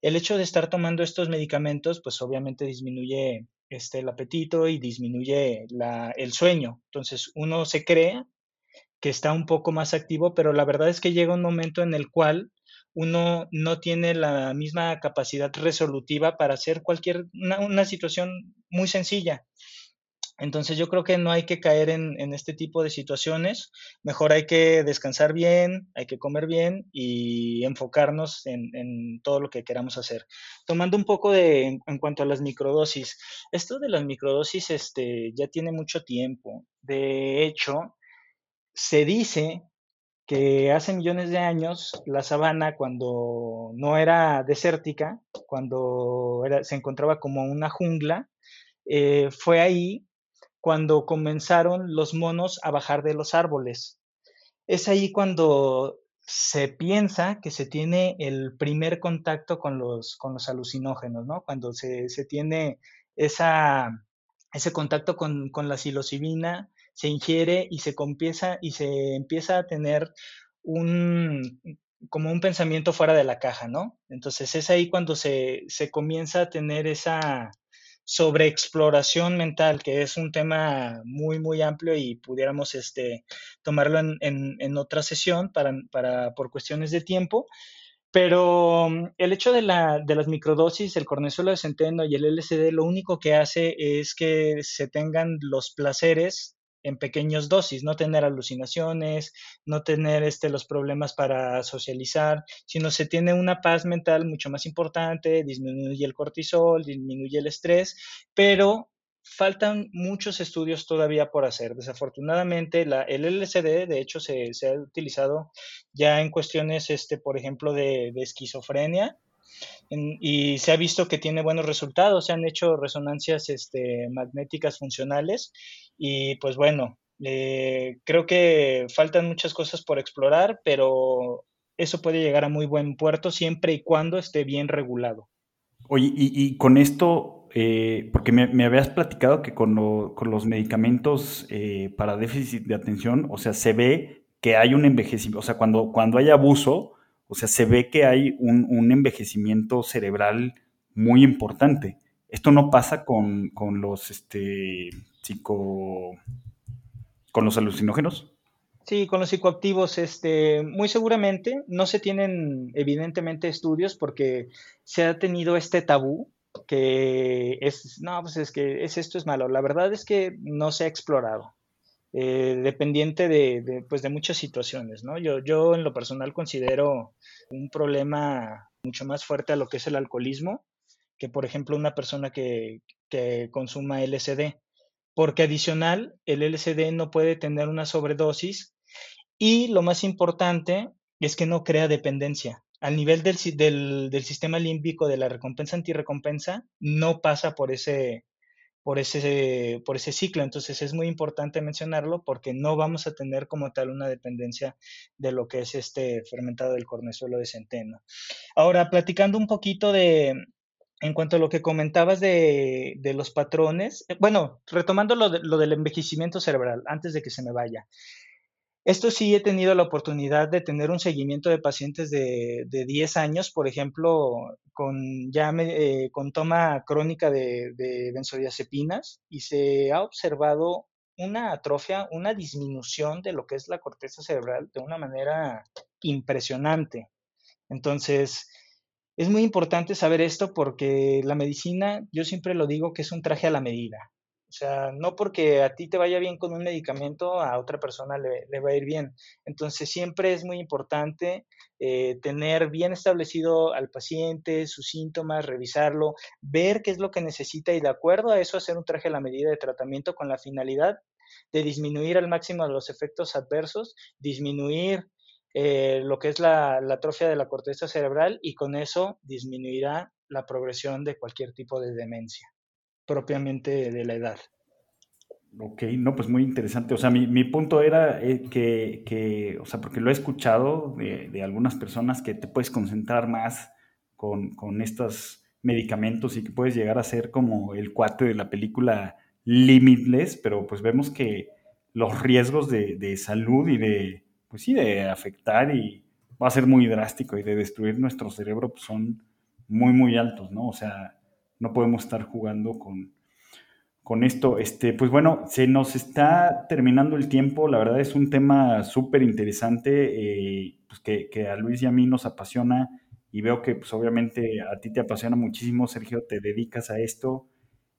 El hecho de estar tomando estos medicamentos, pues obviamente disminuye este, el apetito y disminuye el sueño. Entonces uno se cree que está un poco más activo, pero la verdad es que llega un momento en el cual uno no tiene la misma capacidad resolutiva para hacer cualquier, una situación muy sencilla. Entonces yo creo que no hay que caer en, este tipo de situaciones, mejor hay que descansar bien, hay que comer bien y enfocarnos en, todo lo que queramos hacer. Tomando un poco de, en, cuanto a las microdosis, esto de las microdosis este, ya tiene mucho tiempo. De hecho, se dice que hace millones de años la sabana, cuando no era desértica, cuando se encontraba como una jungla, eh, fue ahí cuando comenzaron los monos a bajar de los árboles. Es ahí cuando se piensa que se tiene el primer contacto con los, con los alucinógenos, ¿no? Cuando se, tiene esa, ese contacto con, con, la psilocibina, se ingiere y se, empieza, y se empieza a tener un, como un pensamiento fuera de la caja, ¿no? Entonces es ahí cuando se, se comienza a tener esa, sobre exploración mental, que es un tema muy, muy amplio y pudiéramos este, tomarlo en, otra sesión para, para, por cuestiones de tiempo. Pero el hecho de, la, de las microdosis, el cornezuelo de centeno y el LSD, lo único que hace es que se tengan los placeres en pequeñas dosis, no tener alucinaciones, no tener este, los problemas para socializar, sino se tiene una paz mental mucho más importante, disminuye el cortisol, disminuye el estrés, pero faltan muchos estudios todavía por hacer. Desafortunadamente, la, el LSD, de hecho, se, se, ha utilizado ya en cuestiones, este, por ejemplo, de, de esquizofrenia, y se ha visto que tiene buenos resultados, se han hecho resonancias este, magnéticas funcionales y pues bueno, creo que faltan muchas cosas por explorar, pero eso puede llegar a muy buen puerto siempre y cuando esté bien regulado. Oye, y, con esto, eh, porque me, habías platicado que con, los medicamentos eh, para déficit de atención, o sea, se ve que hay un envejecimiento, o sea, cuando, cuando hay abuso, o sea, se ve que hay un, envejecimiento cerebral muy importante. Esto no pasa con, los este, psico. con los alucinógenos. Sí, con los psicoactivos, este, muy seguramente no se tienen evidentemente estudios porque se ha tenido este tabú que es, no, pues es que es esto es malo. La verdad es que no se ha explorado. Eh, dependiente de, pues de muchas situaciones, ¿no? Yo, yo en lo personal considero un problema mucho más fuerte a lo que es el alcoholismo que, por ejemplo, una persona que, que consuma LSD, porque adicional, el LSD no puede tener una sobredosis y lo más importante es que no crea dependencia. Al nivel del, del, del sistema límbico de la recompensa antirrecompensa, no pasa por ese, por ese, por ese ciclo. Entonces es muy importante mencionarlo porque no vamos a tener como tal una dependencia de lo que es este fermentado del cornezuelo de centeno. Ahora, platicando un poquito de, en cuanto a lo que comentabas de, de los patrones, eh, bueno, retomando lo, lo del envejecimiento cerebral, antes de que se me vaya. Esto sí he tenido la oportunidad de tener un seguimiento de pacientes de, de 10 años, por ejemplo, con, ya eh, con toma crónica de, de, benzodiazepinas y se ha observado una atrofia, una disminución de lo que es la corteza cerebral de una manera impresionante. Entonces, es muy importante saber esto porque la medicina, yo siempre lo digo que es un traje a la medida. O sea, no porque a ti te vaya bien con un medicamento, a otra persona le, va a ir bien. Entonces, siempre es muy importante eh, tener bien establecido al paciente, sus síntomas, revisarlo, ver qué es lo que necesita y de acuerdo a eso hacer un traje a la medida de tratamiento con la finalidad de disminuir al máximo los efectos adversos, disminuir eh, lo que es la, la atrofia de la corteza cerebral y con eso disminuirá la progresión de cualquier tipo de demencia propiamente de la edad. Ok, no, pues muy interesante. O sea, mi, punto era eh, que, o sea, porque lo he escuchado de, algunas personas que te puedes concentrar más con, estas medicamentos y que puedes llegar a ser como el cuate de la película Limitless, pero pues vemos que los riesgos de, salud y de, pues sí, de afectar y va a ser muy drástico y de destruir nuestro cerebro pues son muy, muy altos, ¿no? O sea, no podemos estar jugando con, con esto. Este, pues bueno, se nos está terminando el tiempo. La verdad es un tema súper interesante eh, pues que, a Luis y a mí nos apasiona y veo que pues obviamente a ti te apasiona muchísimo, Sergio, te dedicas a esto.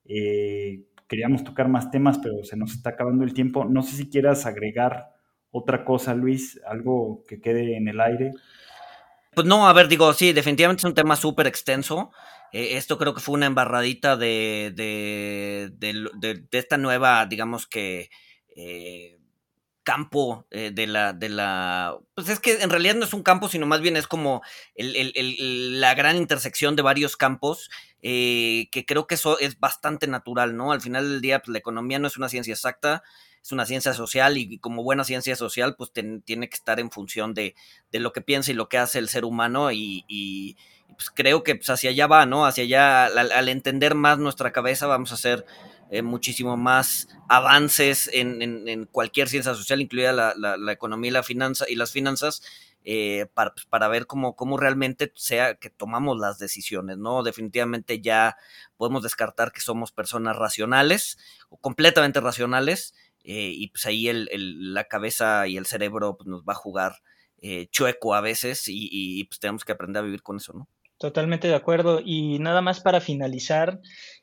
Eh, queríamos tocar más temas, pero se nos está acabando el tiempo. No sé si quieras agregar otra cosa, Luis, algo que quede en el aire. Pues no, a ver, digo, sí, definitivamente es un tema súper extenso. Eh, esto creo que fue una embarradita de, de, de, esta nueva, digamos que, eh, campo eh, de la de la pues es que en realidad no es un campo sino más bien es como la gran intersección de varios campos que creo que eso es bastante natural no al final del día pues, la economía no es una ciencia exacta es una ciencia social y, como buena ciencia social pues tiene que estar en función de, de, lo que piensa y lo que hace el ser humano y pues creo que pues, hacia allá va, ¿no? Hacia allá, al, entender más nuestra cabeza, vamos a hacer eh, muchísimo más avances en, cualquier ciencia social, incluida la, economía y la finanza y las finanzas, eh, para, pues, para, ver cómo, cómo realmente sea que tomamos las decisiones, ¿no? Definitivamente ya podemos descartar que somos personas racionales o completamente racionales eh, y pues ahí el, la cabeza y el cerebro pues, nos va a jugar chueco a veces y, y, pues tenemos que aprender a vivir con eso, ¿no? Totalmente de acuerdo. Y nada más para finalizar,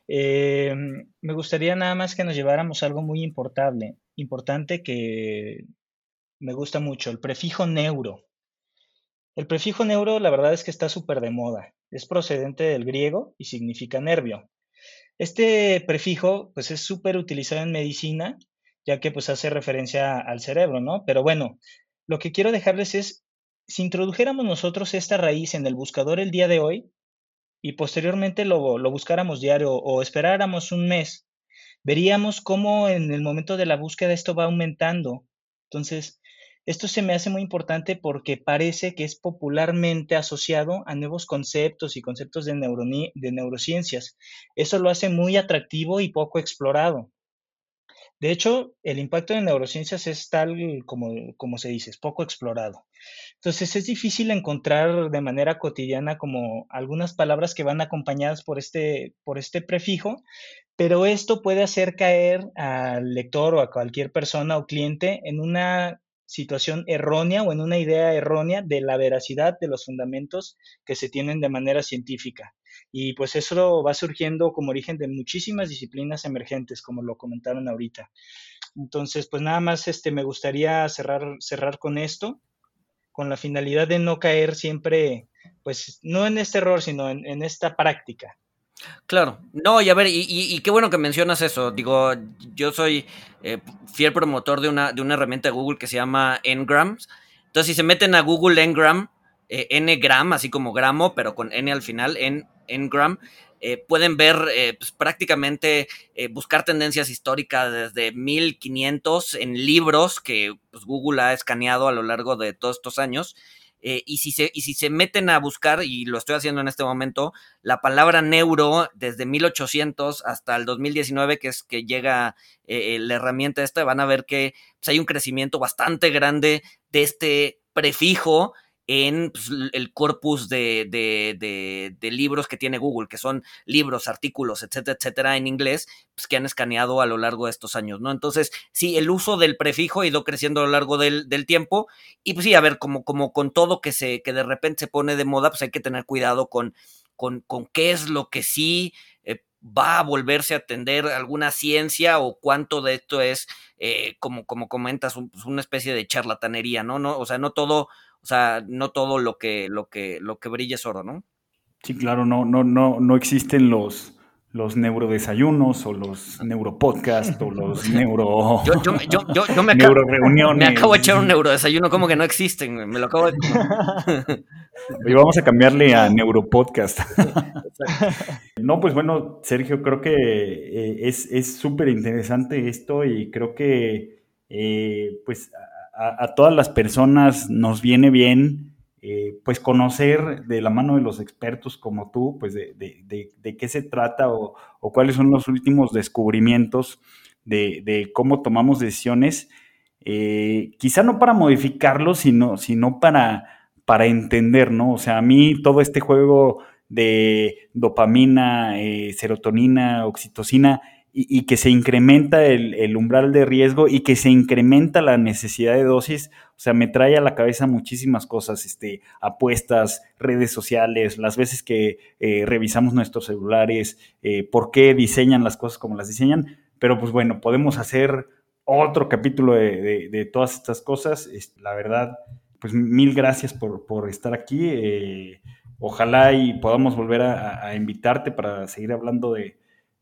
eh, me gustaría nada más que nos lleváramos algo muy importante, importante que me gusta mucho, el prefijo neuro. El prefijo neuro, la verdad es que está súper de moda. Es procedente del griego y significa nervio. Este prefijo, pues es súper utilizado en medicina, ya que pues hace referencia al cerebro, ¿no? Pero bueno, lo que quiero dejarles es si introdujéramos nosotros esta raíz en el buscador el día de hoy y posteriormente lo, buscáramos diario o esperáramos un mes, veríamos cómo en el momento de la búsqueda esto va aumentando. Entonces, esto se me hace muy importante porque parece que es popularmente asociado a nuevos conceptos y conceptos de, de neurociencias. Eso lo hace muy atractivo y poco explorado. De hecho, el impacto de neurociencias es tal como, se dice, es poco explorado. Entonces es difícil encontrar de manera cotidiana como algunas palabras que van acompañadas este, por este prefijo, pero esto puede hacer caer al lector o a cualquier persona o cliente en una situación errónea o en una idea errónea de la veracidad de los fundamentos que se tienen de manera científica. Y pues eso va surgiendo como origen de muchísimas disciplinas emergentes, como lo comentaron ahorita. Entonces, pues nada más este, me gustaría cerrar, cerrar con esto, con la finalidad de no caer siempre, pues no en este error, sino en, esta práctica. Claro, no, y a ver, y, qué bueno que mencionas eso. Digo, yo soy eh, fiel promotor de una, de una herramienta de Google que se llama Ngrams. Entonces, si se meten a Google Ngram, eh, Ngram, así como gramo, pero con N al final, en Ngram, eh, pueden ver eh, pues, prácticamente eh, buscar tendencias históricas desde 1500 en libros que pues, Google ha escaneado a lo largo de todos estos años. y, si se, y si se meten a buscar, y lo estoy haciendo en este momento, la palabra neuro desde 1800 hasta el 2019, que es que llega la herramienta esta, van a ver que pues, hay un crecimiento bastante grande de este prefijo en pues, el corpus de, de, libros que tiene Google, que son libros, artículos, etcétera, etcétera, en inglés, pues, que han escaneado a lo largo de estos años, ¿no? Entonces, sí, el uso del prefijo ha ido creciendo a lo largo del, tiempo, y pues sí, a ver, como, como con todo que, se, que de repente se pone de moda, pues hay que tener cuidado con, con, con qué es lo que sí eh, va a volverse a atender alguna ciencia o cuánto de esto es, eh, como, como comentas, pues, una especie de charlatanería, ¿no? ¿no? O sea, no todo o sea, no todo lo que, lo que, lo que brilla es oro, ¿no? Sí, claro, no, no, no, no existen los, los neurodesayunos o los neuropodcasts o los neuro yo, yo, yo, yo me, acabo, me acabo de echar un neurodesayuno como que no existen me lo acabo de y vamos a cambiarle a neuropodcast. No pues bueno Sergio creo que eh, es súper interesante esto y creo que eh, pues a, todas las personas nos viene bien eh, pues conocer de la mano de los expertos como tú, pues de, de, qué se trata o, cuáles son los últimos descubrimientos de, cómo tomamos decisiones, eh, quizá no para modificarlos, sino, sino para, para entender, ¿no? O sea, a mí todo este juego de dopamina, eh, serotonina, oxitocina, y, que se incrementa el, umbral de riesgo y que se incrementa la necesidad de dosis, o sea, me trae a la cabeza muchísimas cosas, este, apuestas, redes sociales, las veces que eh, revisamos nuestros celulares, eh, por qué diseñan las cosas como las diseñan, pero pues bueno, podemos hacer otro capítulo de, todas estas cosas, la verdad, pues mil gracias por, estar aquí, eh, ojalá y podamos volver a invitarte para seguir hablando de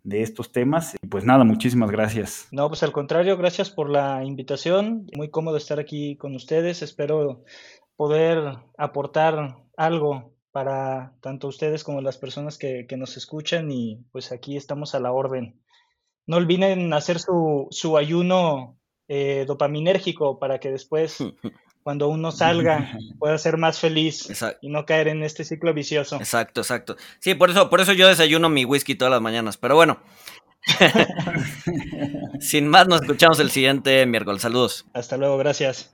de estos temas. Y pues nada, muchísimas gracias. No, pues al contrario, gracias por la invitación. Muy cómodo estar aquí con ustedes. Espero poder aportar algo para tanto ustedes como las personas que, nos escuchan y pues aquí estamos a la orden. No olviden hacer su, su ayuno eh, dopaminérgico para que después cuando uno salga pueda ser más feliz y no caer en este ciclo vicioso. Exacto, exacto. Sí, por eso, por eso yo desayuno mi whisky todas las mañanas. Pero bueno. Sin más, nos escuchamos el siguiente miércoles. Saludos. Hasta luego, gracias.